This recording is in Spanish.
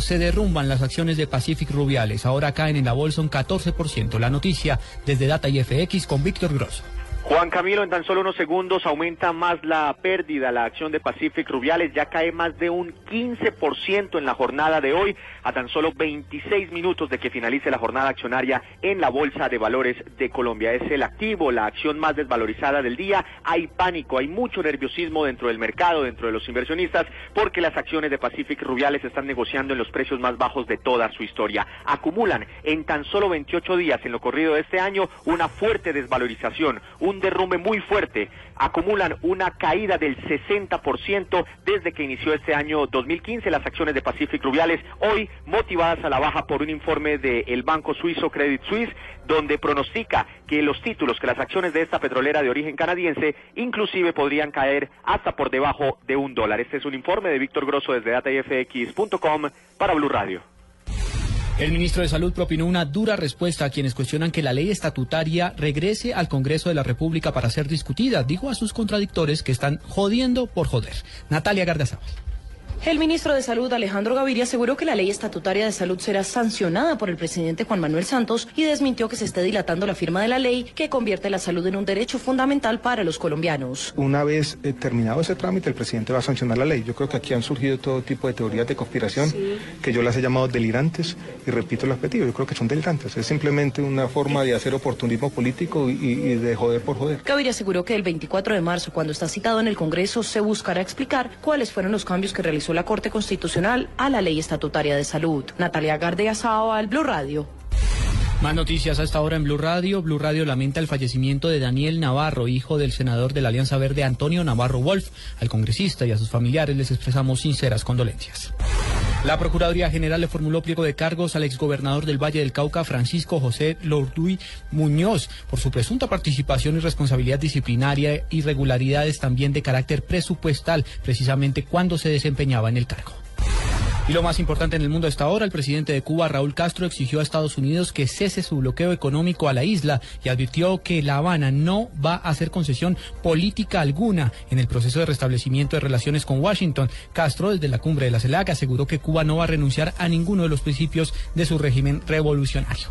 Se derrumban las acciones de Pacific Rubiales. Ahora caen en la bolsa un 14%. La noticia desde Data y FX con Víctor Grosso. Juan Camilo, en tan solo unos segundos aumenta más la pérdida. La acción de Pacific Rubiales ya cae más de un 15% en la jornada de hoy, a tan solo 26 minutos de que finalice la jornada accionaria en la Bolsa de Valores de Colombia. Es el activo, la acción más desvalorizada del día. Hay pánico, hay mucho nerviosismo dentro del mercado, dentro de los inversionistas, porque las acciones de Pacific Rubiales están negociando en los precios más bajos de toda su historia. Acumulan en tan solo 28 días en lo corrido de este año una fuerte desvalorización, derrumbe muy fuerte. Acumulan una caída del 60% desde que inició este año 2015 las acciones de Pacific Rubiales, hoy motivadas a la baja por un informe del banco suizo Credit Suisse, donde pronostica que los títulos, que las acciones de esta petrolera de origen canadiense, inclusive podrían caer hasta por debajo de un dólar. Este es un informe de Víctor Grosso desde datafx.com para Blue Radio. El ministro de Salud propinó una dura respuesta a quienes cuestionan que la ley estatutaria regrese al Congreso de la República para ser discutida. Dijo a sus contradictores que están jodiendo por joder. Natalia Gardazábal. El ministro de Salud, Alejandro Gaviria, aseguró que la ley estatutaria de salud será sancionada por el presidente Juan Manuel Santos y desmintió que se esté dilatando la firma de la ley que convierte la salud en un derecho fundamental para los colombianos. Una vez eh, terminado ese trámite, el presidente va a sancionar la ley. Yo creo que aquí han surgido todo tipo de teorías de conspiración que yo las he llamado delirantes y repito el objetivo. Yo creo que son delirantes. Es simplemente una forma de hacer oportunismo político y, y de joder por joder. Gaviria aseguró que el 24 de marzo, cuando está citado en el Congreso, se buscará explicar cuáles fueron los cambios que realizó la Corte Constitucional a la Ley Estatutaria de Salud. Natalia Gardea al Blue Radio. Más noticias a esta hora en Blue Radio. Blue Radio lamenta el fallecimiento de Daniel Navarro, hijo del senador de la Alianza Verde Antonio Navarro Wolf. Al congresista y a sus familiares les expresamos sinceras condolencias. La Procuraduría General le formuló pliego de cargos al exgobernador del Valle del Cauca, Francisco José Lorduy Muñoz, por su presunta participación y responsabilidad disciplinaria, irregularidades también de carácter presupuestal, precisamente cuando se desempeñaba en el cargo. Y lo más importante en el mundo hasta ahora, el presidente de Cuba, Raúl Castro, exigió a Estados Unidos que cese su bloqueo económico a la isla y advirtió que La Habana no va a hacer concesión política alguna en el proceso de restablecimiento de relaciones con Washington. Castro, desde la cumbre de la CELAC, aseguró que Cuba no va a renunciar a ninguno de los principios de su régimen revolucionario.